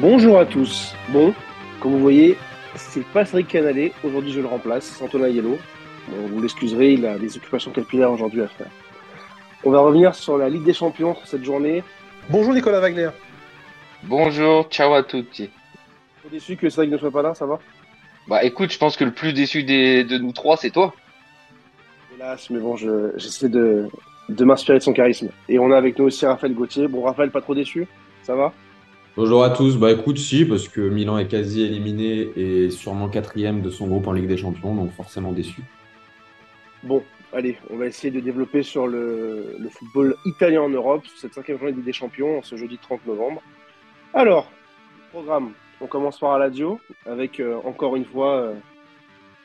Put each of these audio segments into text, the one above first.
Bonjour à tous. Bon, comme vous voyez, c'est pas Cédric Canalé. Aujourd'hui, je le remplace, Antonin Yellow. Bon, vous l'excuserez, il a des occupations capillaires aujourd'hui à faire. On va revenir sur la Ligue des Champions sur cette journée. Bonjour Nicolas Wagner. Bonjour, ciao à tutti. Trop déçu que Cédric ne soit pas là, ça va? Bah écoute, je pense que le plus déçu des, de nous trois, c'est toi. Hélas, mais bon, je- j'essaie de, de m'inspirer de son charisme. Et on a avec nous aussi Raphaël Gauthier. Bon, Raphaël, pas trop déçu? Ça va? Bonjour à tous. Bah écoute, si, parce que Milan est quasi éliminé et sûrement quatrième de son groupe en Ligue des Champions, donc forcément déçu. Bon, allez, on va essayer de développer sur le, football italien en Europe, sur cette cinquième journée de Ligue des Champions, ce jeudi 30 novembre. Alors, programme, on commence par Aladio, avec euh, encore une fois, euh,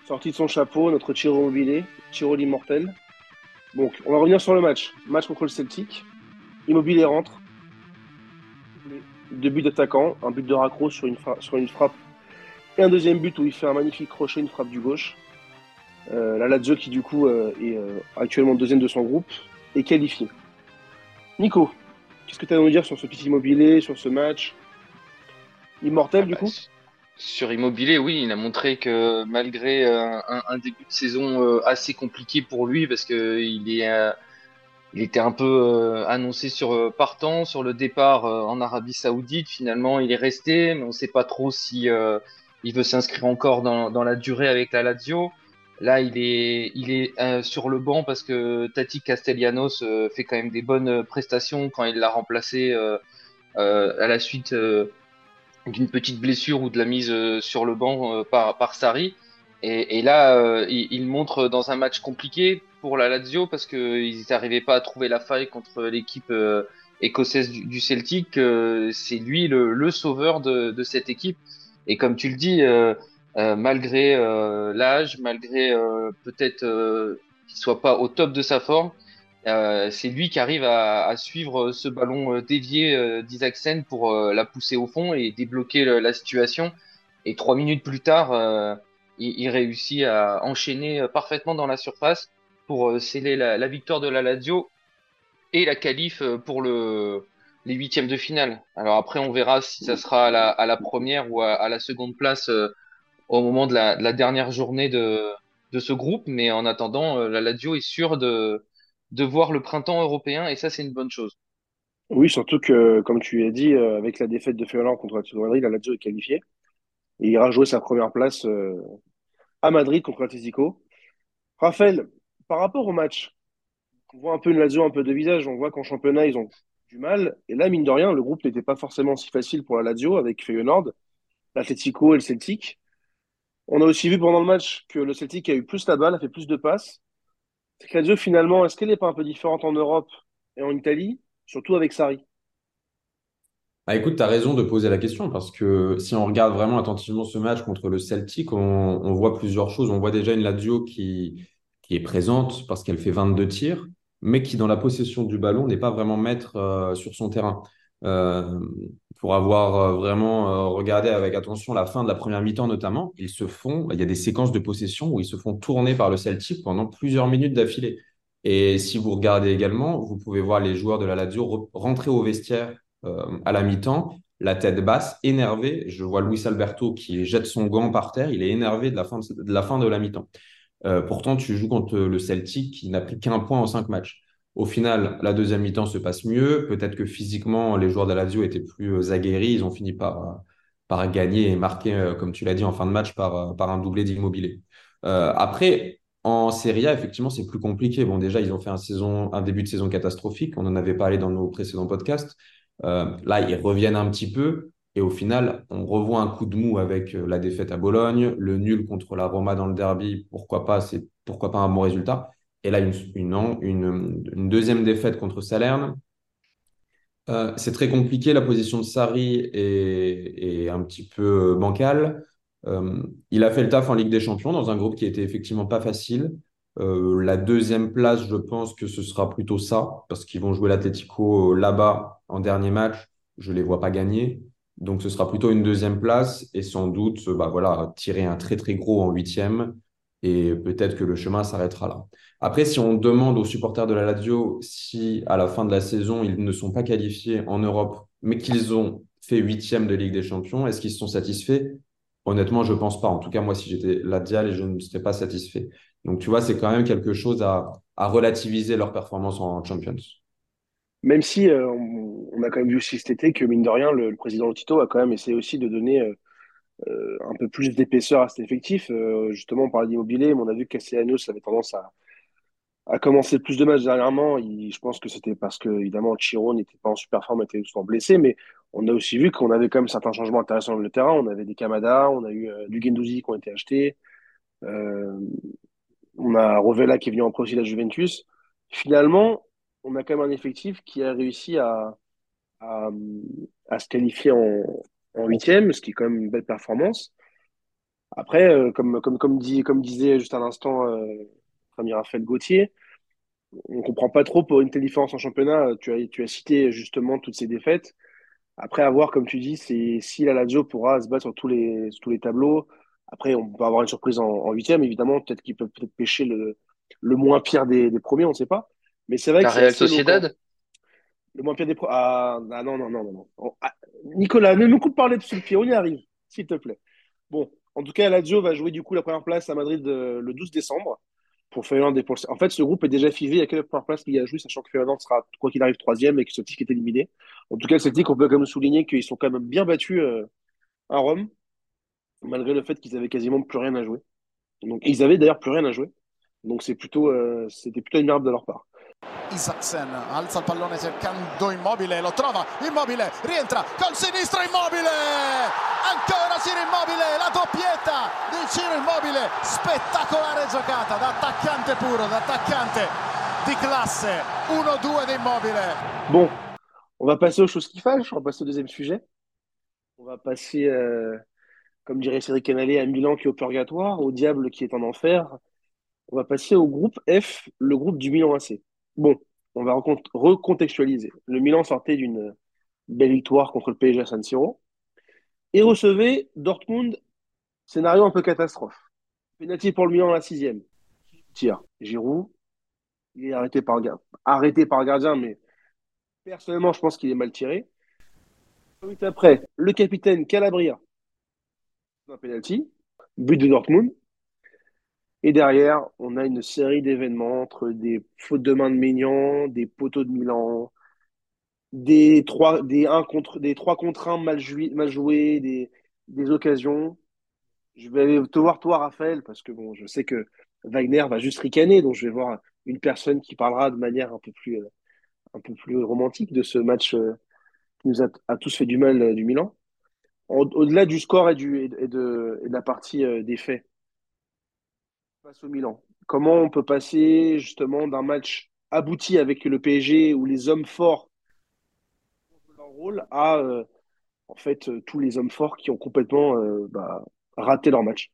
sorti de son chapeau, notre Chiro Immobilier, Chiro l'immortel. Donc, on va revenir sur le match. Match contre le Celtic. Immobilier rentre. Deux buts d'attaquant, un but de raccro sur une, sur une frappe et un deuxième but où il fait un magnifique crochet, une frappe du gauche. Euh, la Lazio qui du coup euh, est euh, actuellement deuxième de son groupe est qualifiée. Nico, qu'est-ce que tu as à nous dire sur ce petit immobilier, sur ce match? Immortel du Bah, coup? Sur Immobilier, oui, il a montré que malgré un, un début de saison assez compliqué pour lui, parce que il est, il était un peu euh, annoncé sur euh, partant sur le départ euh, en Arabie Saoudite. Finalement, il est resté, mais on ne sait pas trop si il veut s'inscrire encore dans, dans la durée avec la Lazio. Là, il est, il est sur le banc parce que Tati Castellanos fait quand même des bonnes prestations quand il l'a remplacé à la suite d'une petite blessure ou de la mise sur le banc par, par Sarri. Et, et là, euh, il, il montre dans un match compliqué pour la Lazio parce qu'ils n'arrivaient pas à trouver la faille contre l'équipe euh, écossaise du, du Celtic. euh, c'est lui le, le sauveur de, de cette équipe. Et comme tu le dis, euh, euh, malgré euh, l'âge, malgré peut-être qu'il soit pas au top de sa forme, c'est lui qui arrive à, à suivre ce ballon dévié d'Isaacsen pour la pousser au fond et débloquer le- la situation. Et trois minutes plus tard, il, réussit à enchaîner euh, parfaitement dans la surface pour euh, sceller la, victoire de la Lazio et la qualif euh, pour le, les huitièmes de finale. Alors après, on verra si ça sera à la, première ou à, la seconde place au moment de la, de la dernière journée de, ce groupe. Mais en attendant, la Lazio est sûre de, voir le printemps européen et ça, c'est une bonne chose. Oui, surtout que, comme tu as dit, avec la défaite de Feyenoord contre la Lazio est qualifiée. Et il ira jouer sa première place euh, à Madrid contre l'Atlético. Raphaël, par rapport au match, on voit un peu une Lazio un peu de visage. On voit qu'en championnat, ils ont du mal. Et là, mine de rien, le groupe n'était pas forcément si facile pour la Lazio avec Feyenoord, l'Atlético et le Celtic. On a aussi vu pendant le match que le Celtic a eu plus la balle, a fait plus de passes. C'est que la Lazio, finalement, est-ce qu'elle n'est pas un peu différente en Europe et en Italie, surtout avec Sarri? Ah, écoute, tu as raison de poser la question parce que si on regarde vraiment attentivement ce match contre le Celtic, on, voit plusieurs choses. On voit déjà une Lazio qui, qui est présente parce qu'elle fait 22 tirs, mais qui, dans la possession du ballon, n'est pas vraiment maître euh, sur son terrain. Euh, pour avoir euh, vraiment regardé avec attention la fin de la première mi-temps notamment, ils se font, il y a des séquences de possession où ils se font tourner par le Celtic pendant plusieurs minutes d'affilée. Et si vous regardez également, vous pouvez voir les joueurs de la Lazio re- rentrer au vestiaire à la mi-temps, la tête basse, énervé. Je vois Luis Alberto qui jette son gant par terre. Il est énervé de la fin de, la, mi-temps. Euh, pourtant, tu joues contre le Celtic qui n'a pris qu'un point en cinq matchs. Au final, la deuxième mi-temps se passe mieux. Peut-être que physiquement, les joueurs de la Lazio étaient plus euh, aguerris. Ils ont fini par, gagner et marquer, euh, comme tu l'as dit, en fin de match par, euh, un doublé d'immobilier. Euh, après, en Serie A, effectivement, c'est plus compliqué. Bon, déjà, ils ont fait un début de saison catastrophique. On en avait parlé dans nos précédents podcasts. Euh, là, ils reviennent un petit peu. Et au final, on revoit un coup de mou avec euh, la défaite à Bologne, le nul contre la Roma dans le derby. Pourquoi pas, c'est pourquoi pas un bon résultat. Et là, une, deuxième défaite contre Salerne. Euh, c'est très compliqué. La position de Sarri est, un petit peu bancale. Il a fait le taf en Ligue des Champions dans un groupe qui était effectivement pas facile. Euh, la deuxième place, je pense que ce sera plutôt ça, parce qu'ils vont jouer l'Atlético là-bas en dernier match. Je les vois pas gagner. Donc ce sera plutôt une deuxième place et sans doute bah, voilà, tirer un très très gros en huitième et peut-être que le chemin s'arrêtera là. Après, si on demande aux supporters de la Lazio si à la fin de la saison ils ne sont pas qualifiés en Europe, mais qu'ils ont fait huitième de Ligue des Champions. Est-ce qu'ils sont satisfaits? Honnêtement, je pense pas. En tout cas, moi, si j'étais la Dial, je ne serais pas satisfait. Donc, tu vois, c'est quand même quelque chose à, relativiser leur performance en Champions. Même si euh, on, a quand même vu aussi cet été que, mine de rien, le, président Tito a quand même essayé aussi de donner euh, euh, un peu plus d'épaisseur à cet effectif. justement, on parlait d'immobilier, mais on a vu que avait tendance à, à commencer plus de matchs dernièrement. je pense que c'était parce que, évidemment, Chiro n'était pas en super forme, était souvent blessé, mais on a aussi vu qu'on avait quand même certains changements intéressants dans le terrain. On avait des Kamada, on a eu du Gendouzi qui ont été achetés. On a Rovella qui est venu en pro aussi la Juventus. Finalement, on a quand même un effectif qui a réussi à, à, se qualifier en, huitième, ce qui est quand même une belle performance. Après, euh, comme, comme, comme, dit, comme disait juste à l'instant euh, ami Raphaël Gauthier, on comprend pas trop pour une telle différence en championnat. Tu as, tu as cité justement toutes ces défaites. Après, à voir, comme tu dis, si la Lazio pourra se battre sur tous les, tous les tableaux. Après, on peut avoir une surprise en huitième, évidemment. Peut-être qu'ils peuvent peut-être pêcher le, le moins pire des, des premiers, on ne sait pas. Mais c'est vrai que. Real Sociedad? Le moins pire des premiers. Ah, ah, non, non, non, non. Ah, Nicolas, ne nous coupe parler de ce pied, on y arrive, s'il te plaît. Bon, en tout cas, Lazio va jouer du coup la première place à Madrid euh, le 12 décembre pour Feyenoord et pour... En fait, ce groupe est déjà fivé. Il y a quelle première place qu'il a joué, sachant que Feyenoord sera, quoi qu'il arrive, troisième et que Celtic est éliminé. En tout cas, Celtic, on peut quand même souligner qu'ils sont quand même bien battus euh, à Rome, malgré le fait qu'ils avaient quasiment plus rien à jouer. Donc, ils avaient d'ailleurs plus rien à jouer. Donc, c'est plutôt, euh, c'était plutôt merde de leur part. Isaksen alza il pallone cercando Immobile, lo trova, Immobile rientra col sinistro Immobile, ancora Ciro Immobile, la doppietta di Ciro Immobile, spettacolare giocata da attaccante puro, da attaccante di classe, 1-2 di Immobile. Bon, on va passer aux choses qui fâchent, on va passer au deuxième sujet. On va passer, euh, comme dirait Cédric Canalé, à Milan qui est au purgatoire, au diable qui est en enfer. On va passer au groupe F, le groupe du Milan AC. Bon, on va recontextualiser. Le Milan sortait d'une belle victoire contre le PSG à San Siro et recevait Dortmund, scénario un peu catastrophe. Penalty pour le Milan à la sixième. Tire. Giroud, il est arrêté par, arrêté par gardien, mais personnellement, je pense qu'il est mal tiré. Après, le capitaine Calabria, un penalty, but de Dortmund. Et derrière, on a une série d'événements entre des fautes de main de Maignan, des poteaux de Milan, des trois, des un contre, des trois contre un mal, mal joués, des, des occasions. Je vais te voir toi, Raphaël, parce que bon, je sais que Wagner va juste ricaner, donc je vais voir une personne qui parlera de manière un peu plus, un peu plus romantique de ce match euh, qui nous a, tous fait du mal euh, du Milan. Au-delà du score et, de, la partie des faits, au Milan Comment on peut passer justement d'un match abouti avec le PSG où les hommes forts jouent leur rôle à euh, en fait euh, tous les hommes forts qui ont complètement euh, bah, raté leur match?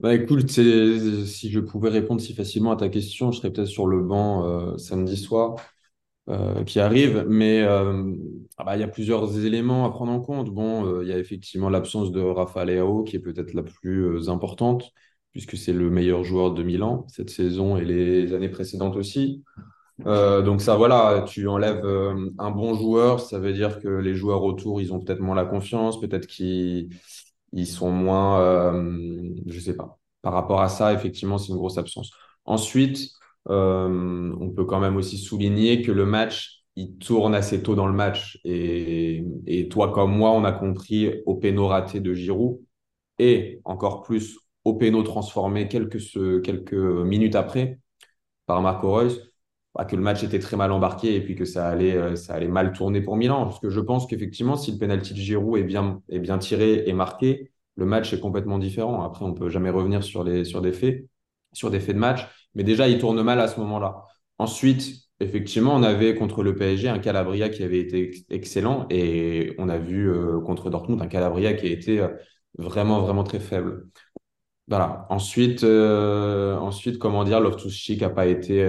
Bah écoute, si je pouvais répondre si facilement à ta question, je serais peut-être sur le banc samedi soir qui arrive, mais ah bah, il y a plusieurs éléments à prendre en compte. Bon, il y a effectivement l'absence de Rafa Leao qui est peut-être la plus importante puisque c'est le meilleur joueur de Milan cette saison et les années précédentes aussi. Euh, donc ça, voilà, tu enlèves euh, un bon joueur, ça veut dire que les joueurs autour, ils ont peut-être moins la confiance, peut-être qu'ils ils sont moins, euh, je sais pas. Par rapport à ça, effectivement, c'est une grosse absence. Ensuite, euh, on peut quand même aussi souligner que le match, il tourne assez tôt dans le match. Et, toi comme moi, on a compris au péno raté de Giroud et encore plus au péno transformé quelques, minutes après par Marco Reus, bah, que le match était très mal embarqué et puis que ça allait, euh, ça allait mal tourner pour Milan. Parce que je pense qu'effectivement, si le penalty de Giroud est bien, est tiré et marqué, le match est complètement différent. Après, on peut jamais revenir sur des faits de match. Mais déjà, il tourne mal à ce moment-là. Ensuite, effectivement, on avait contre le PSG un Calabria qui avait été excellent et on a vu euh, contre Dortmund un Calabria qui a été euh, vraiment, vraiment très faible. Voilà. Ensuite, euh, ensuite, comment dire, Loftus-Cheek n'a pas été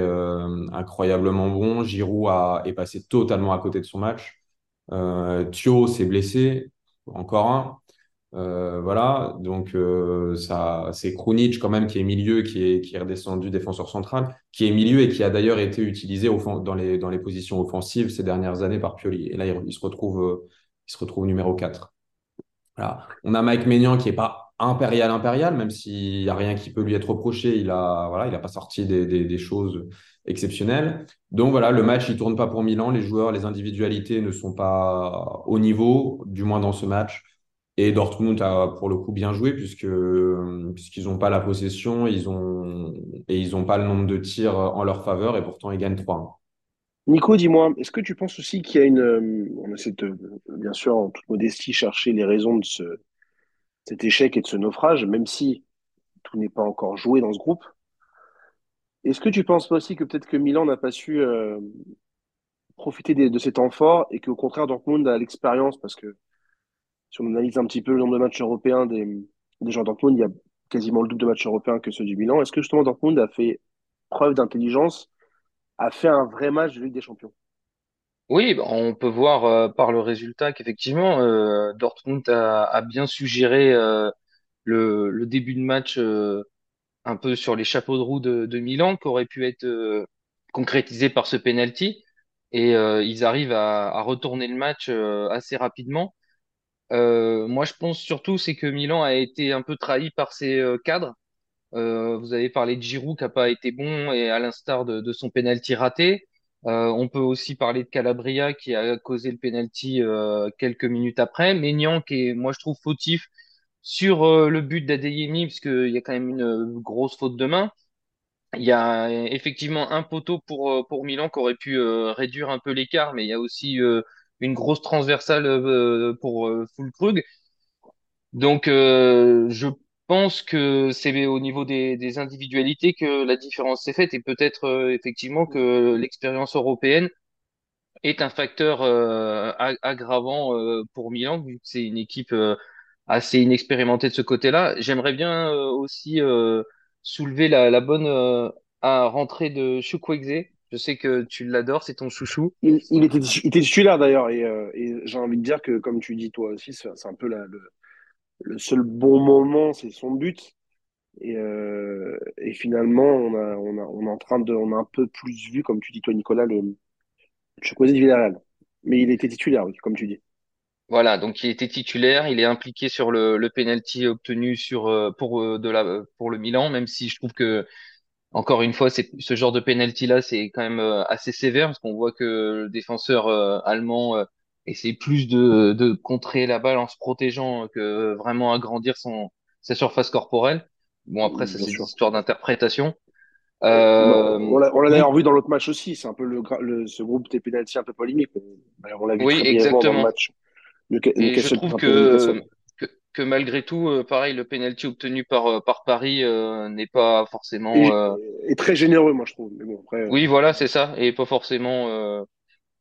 incroyablement bon. Giroud a, est passé totalement à côté de son match. Thio s'est blessé, encore un. Euh, voilà. Donc, ça, c'est Krunic quand même qui est milieu, qui est, qui est redescendu défenseur central, qui est milieu et qui a d'ailleurs été utilisé dans, les, dans les positions offensives ces dernières années par Pioli. Et là, il, se retrouve, il qui se retrouve numéro 4. Voilà. On a Mike Maignan qui n'est pas impérial impérial, même s'il n'y a rien qui peut lui être reproché, il a voilà, il a pas sorti des, des, des, choses exceptionnelles. Donc voilà, le match il tourne pas pour Milan, les joueurs, les individualités ne sont pas au niveau, du moins dans ce match. Et Dortmund a pour le coup bien joué puisque puisqu'ils n'ont pas la possession, ils ont et ils n'ont pas le nombre de tirs en leur faveur et pourtant ils gagnent 3 Nico, dis-moi, est-ce que tu penses aussi qu'il y a une on essaie de bien sûr en toute modestie chercher les raisons de ce cet échec et de ce naufrage, même si tout n'est pas encore joué dans ce groupe. Est-ce que tu penses aussi que peut-être que Milan n'a pas su euh, profiter de, de ces temps forts et qu'au contraire Dortmund a l'expérience parce que si on analyse un petit peu le nombre de matchs européens des, gens Dortmund, il y a quasiment le double de matchs européens que ceux du Milan. Est-ce que justement Dortmund a fait preuve d'intelligence, a fait un vrai match de Ligue des Champions? Oui, bah, on peut voir euh, par le résultat qu'effectivement euh, Dortmund a, bien suggéré euh, le, début de match un peu sur les chapeaux de roue de, Milan, qui aurait pu être concrétisé par ce penalty. Et ils arrivent à, retourner le match assez rapidement. Euh, moi, je pense surtout c'est que Milan a été un peu trahi par ses euh, cadres. Euh, vous avez parlé de Giroud qui a pas été bon et à l'instar de, son penalty raté. On peut aussi parler de Calabria qui a causé le penalty quelques minutes après. Maignan qui est, moi je trouve fautif sur le but d'Adeyemi parce qu'il y a quand même une grosse faute de main. Il y a effectivement un poteau pour pour Milan qui aurait pu réduire un peu l'écart, mais il y a aussi une grosse transversale euh, pour euh, Fulkrug. Donc, euh, je pense que c'est au niveau des, des, individualités que la différence s'est faite et peut-être euh, effectivement que l'expérience européenne est un facteur euh, aggravant euh, pour Milan vu que c'est une équipe assez inexpérimentée de ce côté-là. J'aimerais bien aussi soulever la, la bonne rentrée de Chukwueze je sais que tu l'adores, c'est ton chouchou. Il, il, était, il était titulaire d'ailleurs, et, euh, et j'ai envie de dire que, comme tu dis toi aussi, c'est un peu la, le, le, seul bon moment, c'est son but. Et, euh, et finalement, on, a, on, a, on est en train de, on a un peu plus vu, comme tu dis toi, Nicolas, le Chukwueze de Villarreal. Mais il était titulaire, oui, comme tu dis. Voilà, donc il était titulaire, il est impliqué sur le, le penalty obtenu sur euh, pour euh, de la pour le Milan, même si je trouve que encore une fois, ce genre de penalty là, c'est quand même euh, assez sévère parce qu'on voit que le défenseur euh, allemand euh, essaie plus de, de contrer la balle en se protégeant que vraiment agrandir son sa surface corporelle. Bon après ça c'est une histoire d'interprétation. Euh, on l'a d'ailleurs vu dans l'autre match aussi. C'est un peu le, le, ce groupe des penalty un peu polémique. On l'a vu oui, très exactement. dans le match. Le, je trouve que que malgré tout, euh, pareil, le penalty obtenu par euh, par Paris euh, n'est pas forcément et, très généreux, moi je trouve. Mais bon, après, oui, voilà, c'est ça, et pas forcément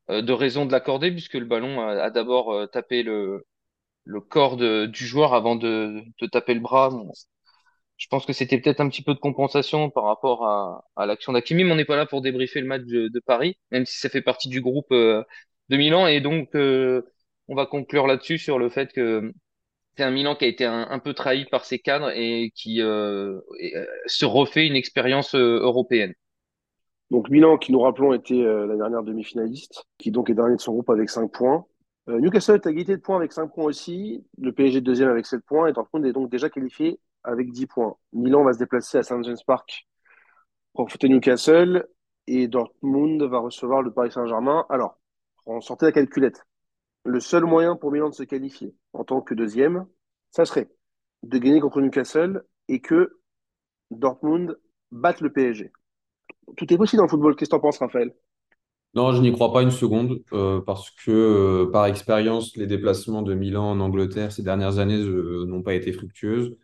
de raison de l'accorder puisque le ballon a, a d'abord tapé le le corps de, du joueur avant de, de taper le bras. Bon, je pense que c'était peut-être un petit peu de compensation par rapport à, à l'action d'Akimi, mais on n'est pas là pour débriefer le match de, de, Paris, même si ça fait partie du groupe de Milan, et donc on va conclure là-dessus sur le fait que c'est un Milan qui a été un, peu trahi par ses cadres et qui euh, euh se refait une expérience euh, européenne. Donc Milan, qui nous rappelons était euh, la dernière demi-finaliste, qui donc est dernier de son groupe avec 5 points. Newcastle est à égalité de points avec 5 points aussi, le PSG deuxième avec 7 points, et Dortmund est donc déjà qualifié avec 10 points. Milan va se déplacer à St. James Park pour affronter Newcastle, et Dortmund va recevoir le Paris Saint-Germain. Alors, on sortait la calculette le seul moyen pour Milan de se qualifier en tant que deuxième, ça serait de gagner contre Newcastle et que Dortmund batte le PSG. Tout est possible dans le football. Qu'est-ce que tu en penses, Raphaël? Non, je n'y crois pas une seconde euh, parce que, euh, par expérience, les déplacements de Milan en Angleterre ces dernières années euh, n'ont pas été fructueuses.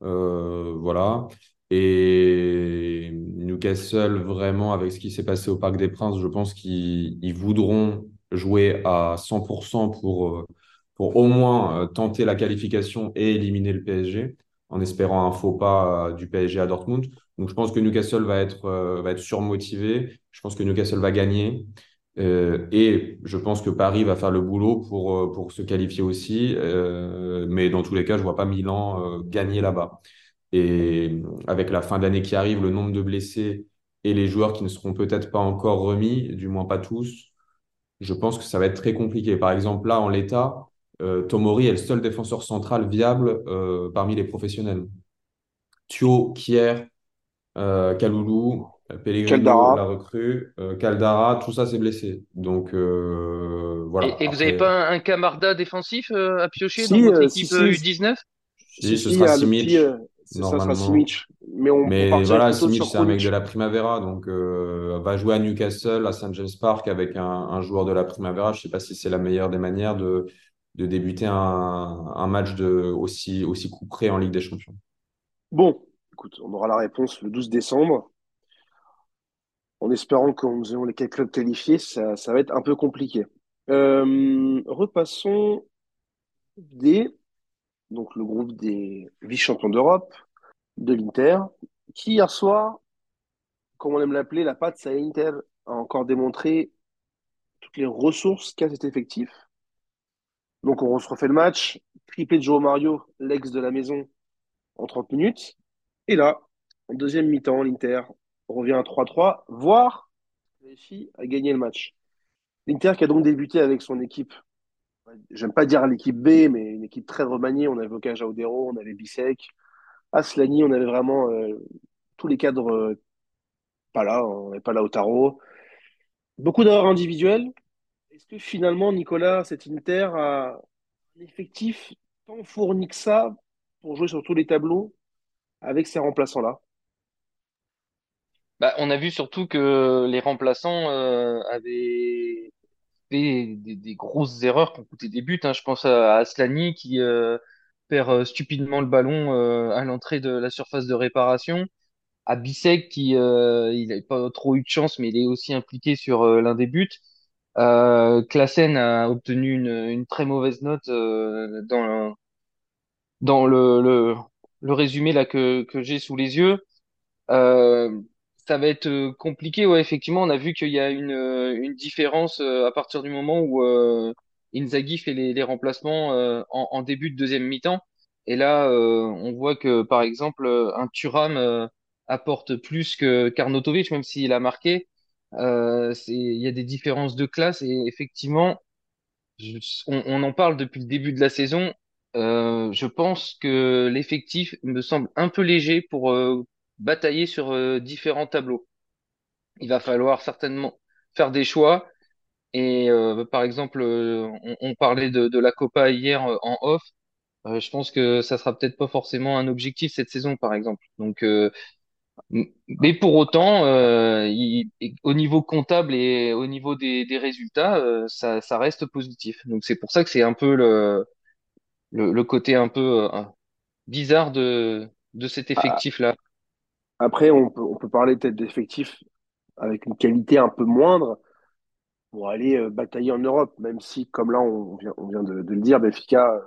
voilà. Et Newcastle, vraiment, avec ce qui s'est passé au Parc des Princes, je pense qu'ils voudront jouer à 100% pour, pour au moins euh, tenter la qualification et éliminer le PSG en espérant un faux pas euh, du PSG à Dortmund. Donc je pense que Newcastle va être, va être surmotivé. Je pense que Newcastle va gagner. Euh, et je pense que Paris va faire le boulot pour, pour se qualifier aussi. Euh, mais dans tous les cas, je vois pas Milan euh, gagner là-bas. Et avec la fin d'année qui arrive, le nombre de blessés et les joueurs qui ne seront peut-être pas encore remis, du moins pas tous, je pense que ça va être très compliqué. Par exemple, là, en l'état, Tomori est le seul défenseur central viable parmi les professionnels. Thio, Kier, Kaloulou, Pellegrino, la recrue, Caldara, tout ça c'est blessé. Donc voilà. Et, vous n'avez pas un, Camarda défensif à piocher dans votre équipe U19 si, ce sera Simic. Normalement. Ça Simic. Mais, on, mais voilà, Simic, c'est un mec de la Primavera, donc euh, va jouer à Newcastle, à St. James Park avec un, un, joueur de la Primavera. Je ne sais pas si c'est la meilleure des manières de, de débuter un, match de, aussi, aussi couperé en Ligue des Champions. Bon, écoute, on aura la réponse le 12 décembre. En espérant que nous ayons les quatre clubs qualifiés, ça, va être un peu compliqué. Euh, repassons des donc le groupe des vice-champions d'Europe, de l'Inter, qui hier soir, comme on aime l'appeler, la patte, ça l'Inter a encore démontré toutes les ressources qu'a cet effectif. Donc on se refait le match, triplé de Joe Mario, l'ex de la maison, en 30 minutes. Et là, en deuxième mi-temps, l'Inter revient à 3-3, voire réussit à gagner le match. L'Inter qui a donc débuté avec son équipe j'aime pas dire l'équipe B, mais une équipe très remaniée. On avait Okaj Audero, on avait Bisek, Aslani, on avait vraiment euh, tous les cadres euh, pas là, on n'est pas là au tarot. Beaucoup d'erreurs individuelles. Est-ce que finalement, Nicolas, cet Inter a un effectif tant fourni que ça pour jouer sur tous les tableaux avec ces remplaçants-là? Bah, on a vu surtout que les remplaçants euh, avaient des, des, grosses erreurs qui ont coûté des buts. Hein. Je pense à, Aslani qui euh, perd euh, stupidement le ballon à l'entrée de la surface de réparation. À Bissek qui il n'avait pas trop eu de chance, mais il est aussi impliqué sur l'un des buts. Euh, a obtenu une, une très mauvaise note dans, dans le, le, le, résumé là que, que j'ai sous les yeux. Euh, ça va être euh, compliqué. Ouais, effectivement, on a vu qu'il y a une, euh, une différence euh, à partir du moment où Inzaghi fait les, remplacements en, en, début de deuxième mi-temps. Et là, on voit que, par exemple, un Thuram apporte plus que Karnotovic, même s'il a marqué. Euh, il y a des différences de classe et effectivement, on, on, en parle depuis le début de la saison. Euh, je pense que l'effectif me semble un peu léger pour batailler sur euh, différents tableaux. Il va falloir certainement faire des choix. Et euh, par exemple, euh, on, parlait de, la Copa hier en off. je pense que ça sera peut-être pas forcément un objectif cette saison, par exemple. Donc, mais pour autant, au niveau comptable et au niveau des, résultats, ça, reste positif. Donc c'est pour ça que c'est un peu le, le, côté un peu bizarre de, de cet ah. effectif-là. Après, on peut, on peut parler peut-être d'effectifs avec une qualité un peu moindre pour aller euh, batailler en Europe, même si, comme là, on vient, on vient de, le dire, Benfica euh,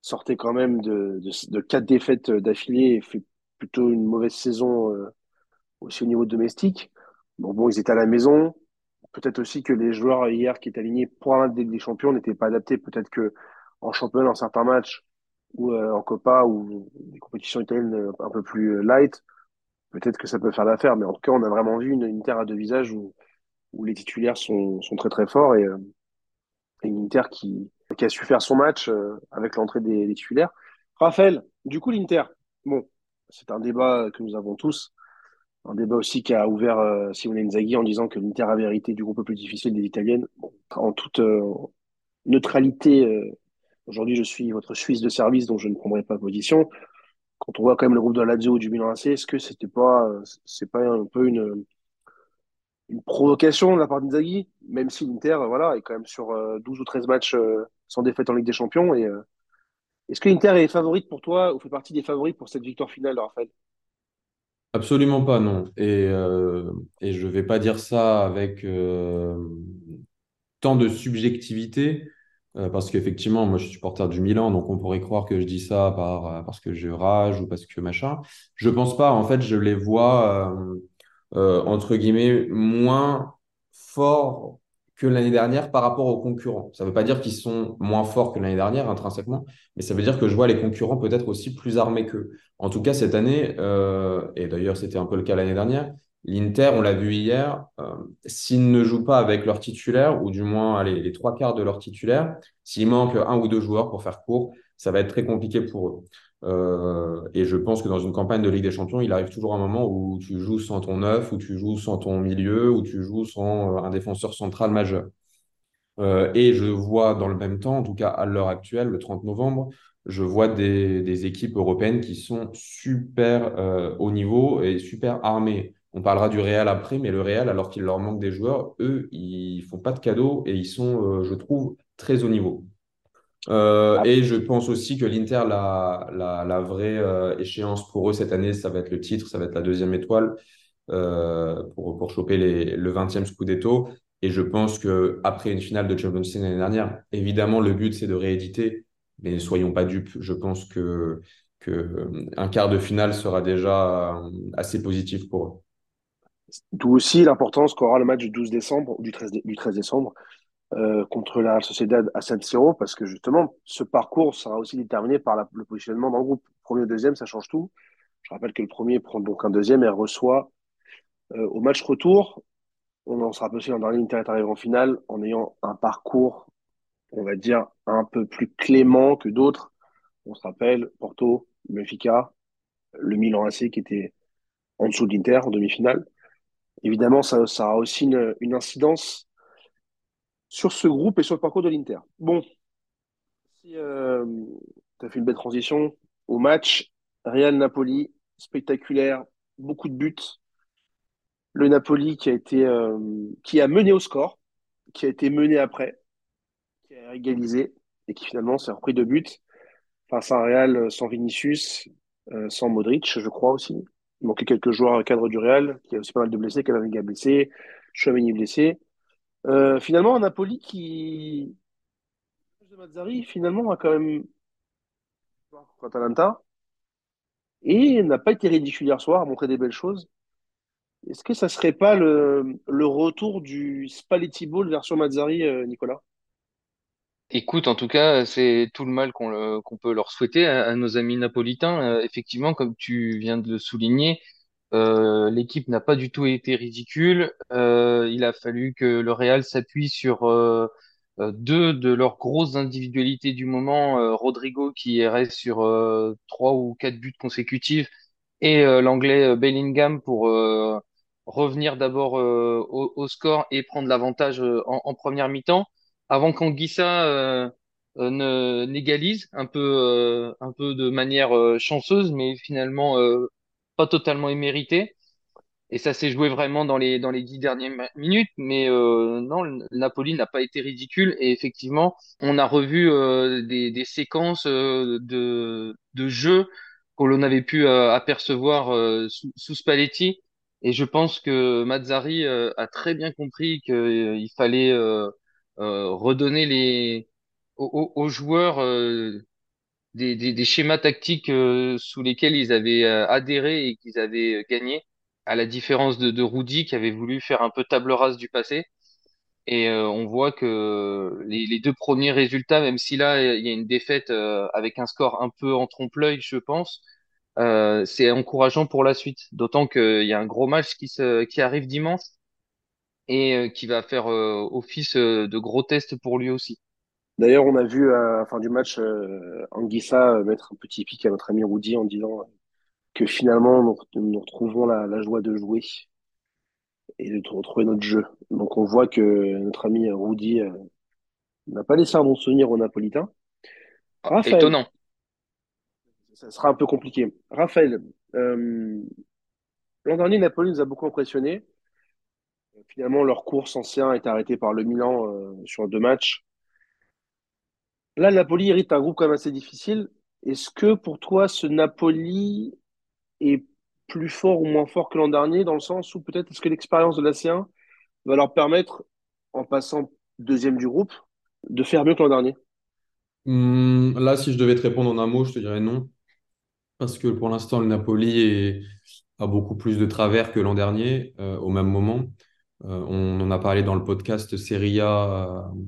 sortait quand même de, de, quatre défaites euh, d'affilée et fait plutôt une mauvaise saison aussi au niveau domestique. Donc bon, ils étaient à la maison. Peut-être aussi que les joueurs hier qui étaient alignés pour la Ligue des Champions n'étaient pas adaptés. Peut-être que en championnat, dans certains matchs, ou en Copa, ou des compétitions italiennes un peu plus light, peut-être que ça peut faire l'affaire, mais en tout cas, on a vraiment vu une, une Inter à deux visages où, où les titulaires sont, sont très très forts et, euh, une Inter qui, qui a su faire son match euh, avec l'entrée des, des, titulaires. Raphaël, du coup, l'Inter, bon, c'est un débat que nous avons tous, un débat aussi qui a ouvert euh, Simone Inzaghi en disant que l'Inter avait hérité du groupe le plus difficile des Italiennes. En toute euh, neutralité, aujourd'hui je suis votre Suisse de service, donc je ne prendrai pas position quand on voit quand même le groupe de la Lazio ou du Milan AC, est-ce que c'était pas, c'est pas un peu une, une provocation de la part d'Inzaghi, même si l'Inter, voilà, est quand même sur 12 euh, ou 13 matchs euh, sans défaite en Ligue des Champions. Et euh, est-ce que l'Inter est favorite pour toi ou fait partie des favorites pour cette victoire finale, Raphaël? Absolument pas, non. Et, et je vais pas dire ça avec tant de subjectivité. Euh, parce qu'effectivement, moi, je suis supporter du Milan, donc on pourrait croire que je dis ça par, euh, parce que je rage ou parce que machin. Je pense pas. En fait, je les vois, euh, entre guillemets, moins forts que l'année dernière par rapport aux concurrents. Ça ne veut pas dire qu'ils sont moins forts que l'année dernière intrinsèquement, mais ça veut dire que je vois les concurrents peut-être aussi plus armés qu'eux. En tout cas, cette année, et d'ailleurs c'était un peu le cas l'année dernière, L'Inter, on l'a vu hier, euh, s'ils ne jouent pas avec leur titulaire, ou du moins les trois quarts de leur titulaire, s'il manque un ou deux joueurs pour faire court, ça va être très compliqué pour eux. Euh, et je pense que dans une campagne de Ligue des Champions, il arrive toujours un moment où tu joues sans ton neuf, où tu joues sans ton milieu, où tu joues sans euh, un défenseur central majeur. Euh, et je vois dans le même temps, en tout cas à l'heure actuelle, le 30 novembre, je vois des, équipes européennes qui sont super haut niveau et super armées. On parlera du Real après, mais le Real, alors qu'il leur manque des joueurs, eux, ils font pas de cadeaux et ils sont, je trouve, très haut niveau. Euh, Ah, et je pense aussi que l'Inter, la, la, la vraie euh, échéance pour eux cette année, ça va être le titre, ça va être la deuxième étoile euh, pour, pour choper les, le 20e Scudetto. Et je pense que après une finale de Champions League l'année dernière, évidemment, le but, c'est de rééditer, mais soyons pas dupes. Je pense que, que un quart de finale sera déjà assez positif pour eux. D'où aussi l'importance qu'aura le match du 12 décembre, du 13, dé- du 13 décembre, euh, contre la Sociedad à San parce que justement, ce parcours sera aussi déterminé par le positionnement dans le groupe. Premier deuxième, ça change tout. Je rappelle que le premier prend donc un deuxième et reçoit euh, au match retour. On en sera possible dernier, l'Inter est arrivé en finale en ayant un parcours, on va dire, un peu plus clément que d'autres. On se rappelle Porto, Benfica, le Milan AC qui était en dessous de l'Inter en demi-finale. Évidemment, ça, ça aura aussi une, une incidence sur ce groupe et sur le parcours de l'Inter. Bon, si euh, tu as fait une belle transition au match, Real-Napoli, spectaculaire, beaucoup de buts. Le Napoli qui a été euh, qui a mené au score, qui a été mené après, qui a égalisé et qui finalement s'est repris de buts face à un Real sans Vinicius, euh, sans Modric, je crois aussi. Il manquait quelques joueurs cadre du Real, qui a aussi pas mal de blessés, Camavinga blessé, Chouameni blessé. Euh, finalement, un Napoli qui, de Mazzari, finalement, a quand même contre Atalanta et n'a pas été ridicule hier soir, a montré des belles choses. Est-ce que ça serait pas le, le retour du Spalletti Ball version Mazzari, euh, Nicolas? Écoute, en tout cas, c'est tout le mal qu'on qu'on peut leur souhaiter à, à nos amis napolitains. Euh, effectivement, comme tu viens de le souligner, euh, l'équipe n'a pas du tout été ridicule. Euh, il a fallu que le Real s'appuie sur euh, euh, deux de leurs grosses individualités du moment, euh, Rodrigo qui reste sur trois ou quatre buts consécutifs et l'anglais Bellingham pour revenir d'abord au, au score et prendre l'avantage en, en première mi-temps avant qu'Anguissa n'égalise un peu un peu de manière chanceuse mais finalement pas totalement imméritée et ça s'est joué vraiment dans les dans les dix dernières minutes. Mais euh, non Napoli n'a pas été ridicule. Et effectivement on a revu euh, des séquences euh, de de jeu que l'on avait pu apercevoir sous, sous Spalletti. Et je pense que Mazzari a très bien compris qu'il fallait redonner les aux, joueurs des, des, schémas tactiques euh, sous lesquels ils avaient euh, adhéré et qu'ils avaient euh, gagné, à la différence de, de Rudy qui avait voulu faire un peu table rase du passé. Et on voit que les, les deux premiers résultats, même si là il y a une défaite avec un score un peu en trompe-l'œil, je pense, c'est encourageant pour la suite. D'autant qu'il y a un gros match qui, se, qui arrive dimanche et qui va faire office de gros test pour lui aussi. D'ailleurs, on a vu à la fin du match euh, Anguissa euh, mettre un petit pic à notre ami Rudy en disant que finalement nous, nous retrouvons la, la joie de jouer et de retrouver notre jeu. Donc on voit que notre ami Rudy euh, n'a pas laissé un bon souvenir aux Napolitains. Raphaël, étonnant. ça sera un peu compliqué. Raphaël, euh, l'an dernier, Napoli nous a beaucoup impressionnés. Finalement, leur course ancien est arrêtée par le Milan euh, sur deux matchs. Là, Napoli hérite un groupe quand même assez difficile. Est-ce que pour toi, ce Napoli est plus fort ou moins fort que l'an dernier, dans le sens où peut-être est-ce que l'expérience de l'AC1 va leur permettre, en passant deuxième du groupe, de faire mieux que l'an dernier? Hum, là, si je devais te répondre en un mot, je te dirais non. Parce que pour l'instant, le Napoli a beaucoup plus de travers que l'an dernier, euh, au même moment. Euh, on en a parlé dans le podcast Serie A euh,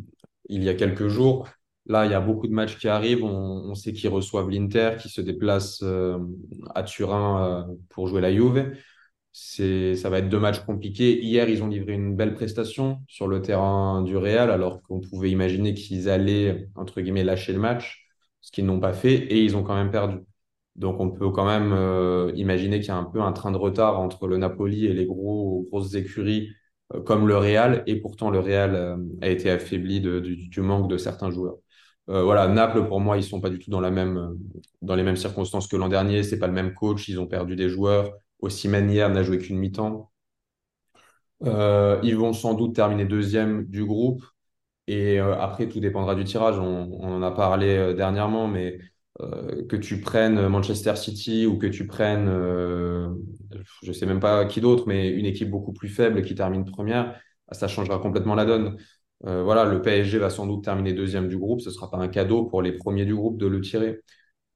il y a quelques jours. Là, il y a beaucoup de matchs qui arrivent. On, sait qu'ils reçoivent l'Inter, qui se déplace euh, à Turin euh, pour jouer la Juve. ça va être deux matchs compliqués. Hier, ils ont livré une belle prestation sur le terrain du Real, alors qu'on pouvait imaginer qu'ils allaient, entre guillemets, lâcher le match, ce qu'ils n'ont pas fait, et ils ont quand même perdu. Donc, on peut quand même euh, imaginer qu'il y a un peu un train de retard entre le Napoli et les gros, grosses écuries comme le Real, et pourtant le Real a été affaibli du, manque de certains joueurs. Voilà, Naples, pour moi, ils sont pas du tout même, dans les mêmes circonstances que l'an dernier. C'est pas le même coach, ils ont perdu des joueurs. Aussi hier n'a joué qu'une mi-temps. ils vont sans doute terminer deuxième du groupe. Et après, tout dépendra du tirage. On, en a parlé dernièrement, mais euh, que tu prennes Manchester City ou que tu prennes, euh, je ne sais même pas qui d'autre, mais une équipe beaucoup plus faible qui termine première, ça changera complètement la donne. Euh, voilà, le PSG va sans doute terminer deuxième du groupe. Ce ne sera pas un cadeau pour les premiers du groupe de le tirer.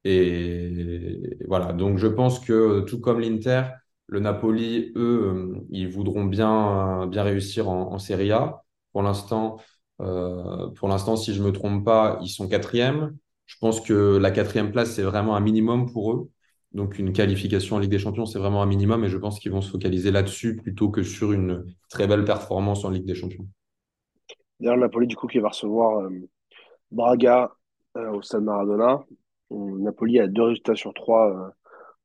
Et voilà, donc je pense que tout comme l'Inter, le Napoli, eux, ils voudront bien, bien réussir en, en Serie A. Pour l'instant, pour l'instant, si je ne me trompe pas, ils sont quatrième. Je pense que la quatrième place, c'est vraiment un minimum pour eux. Donc, une qualification en Ligue des Champions, c'est vraiment un minimum et je pense qu'ils vont se focaliser là-dessus plutôt que sur une très belle performance en Ligue des Champions. D'ailleurs, Napoli, du coup, qui va recevoir euh, Braga euh, au Stade Maradona. Napoli a deux résultats sur trois euh,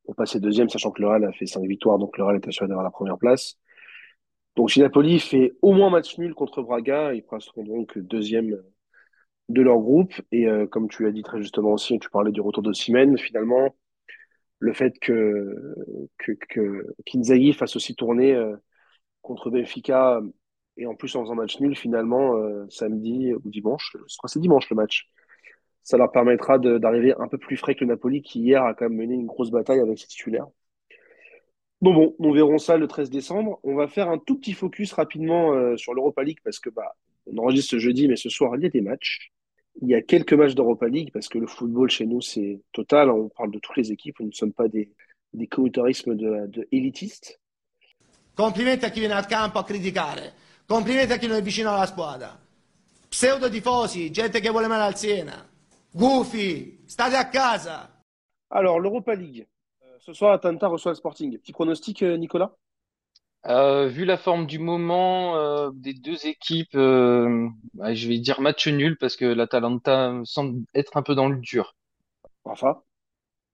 pour passer deuxième, sachant que le Real a fait cinq victoires, donc le Real est assuré d'avoir la première place. Donc, si Napoli fait au moins match nul contre Braga, ils passeront donc deuxième de leur groupe. Et euh, comme tu l'as dit très justement aussi, tu parlais du retour de Simen, finalement, le fait que, que, que Kinzaghi fasse aussi tourner euh, contre Benfica et en plus en faisant match nul finalement euh, samedi ou dimanche, je crois c'est dimanche le match. Ça leur permettra d'arriver un peu plus frais que le Napoli qui hier a quand même mené une grosse bataille avec ses titulaires. Bon, bon, nous verrons ça le 13 décembre. On va faire un tout petit focus rapidement sur l'Europa League parce que bah, on enregistre ce jeudi, mais ce soir, il y a des matchs il y a quelques matchs d'Europa League parce que le football chez nous, c'est total. On parle de toutes les équipes. Nous ne sommes pas des, des de, de élitistes. Complimenti a chi viene al campo a. Complimenti a chi non è vicino alla squadra. Pseudo tifosi, gente che vuole male al Siena. Gufi, state a casa. Alors, l'Europa League. Euh, ce soir, Atlanta reçoit le Sporting. Petit pronostic, euh, Nicolas? Euh, vu la forme du moment euh, des deux équipes, euh, je vais dire match nul parce que l'Atalanta semble être un peu dans le dur. Enfin,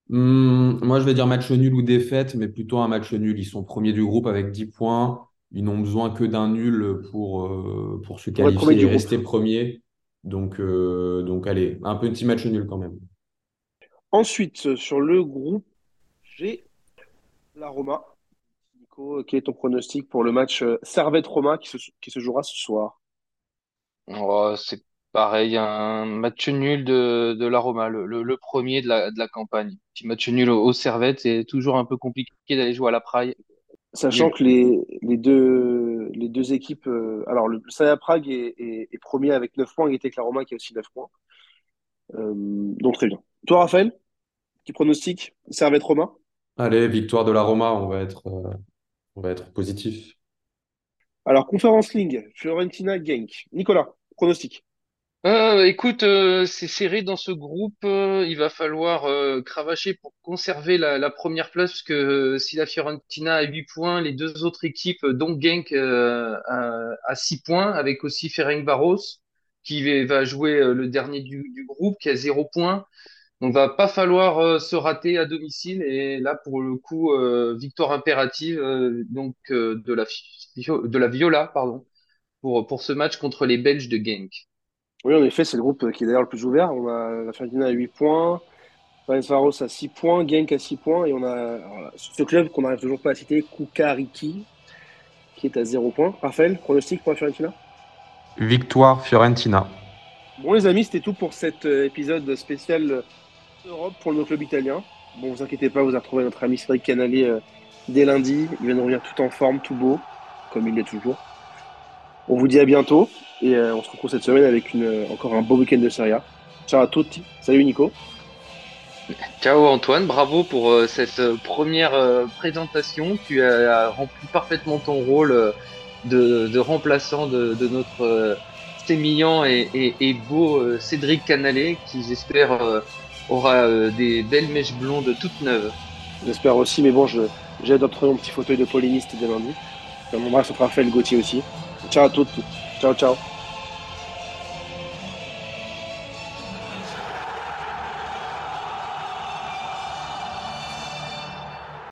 hmm, moi, je vais dire match nul ou défaite, mais plutôt un match nul. Ils sont premiers du groupe avec 10 points. Ils n'ont besoin que d'un nul pour, pour se qualifier et rester premiers. Donc, donc, allez, un petit match nul quand même. Ensuite, sur le groupe G, la Roma quel est ton pronostic pour le match euh, Servette-Roma qui se, qui se jouera ce soir? Oh, C'est pareil, un match nul de, de la Roma, le, le, premier de la, de la campagne. Petit match nul au, Servette, c'est toujours un peu compliqué d'aller jouer à la Prague. Sachant que les, les, deux, les deux équipes. Euh, alors, le Slavia Prague est, est, premier avec 9 points, il était que la Roma qui a aussi 9 points. Euh, donc, très bien. Toi, Raphaël, qui pronostic Servette-Roma Allez, victoire de la Roma, on va être, on va être positif. Alors, Conférence League, Fiorentina, Genk. Nicolas, pronostic. Euh, écoute, euh, c'est serré dans ce groupe. Euh, il va falloir cravacher pour conserver la, première place, parce que si la Fiorentina a 8 points, les deux autres équipes, dont Genk, a, 6 points, avec aussi Ferencvaros, qui va jouer le dernier du, groupe, qui a 0 points. Donc, va pas falloir euh, se rater à domicile. Et là, pour le coup, euh, victoire impérative euh, donc de la de la Viola, pardon, pour pour ce match contre les Belges de Genk. Oui, en effet, c'est le groupe qui est d'ailleurs le plus ouvert. On a la Fiorentina à 8 points, Ferencvaros à 6 points, Genk à 6 points, et on a ce club qu'on n'arrive toujours pas à citer, Kukariki, qui est à 0 points. Raphaël, pronostic pour la Fiorentina? Victoire Fiorentina. Bon les amis, c'était tout pour cet épisode spécial Europe pour le club italien. Bon, vous inquiétez pas, vous avez retrouvé notre ami Cédric Canali euh, dès lundi. Il va nous revenir tout en forme, tout beau, comme il l'est toujours. On vous dit à bientôt et euh, on se retrouve cette semaine avec une, euh, encore un beau week-end de Serie A. Ciao à tutti. Salut Nico. Ciao Antoine, bravo pour cette première présentation. Tu as rempli parfaitement ton rôle de, remplaçant de, notre sémillant et, et, beau Cédric Canalé qui j'espère aura euh, des belles mèches blondes toutes neuves. J'espère aussi, mais bon, adopté mon petit fauteuil de polémiste dès lundi. On embrasse notre Raphaël Gauthier aussi. Ciao à toutes. Ciao, ciao.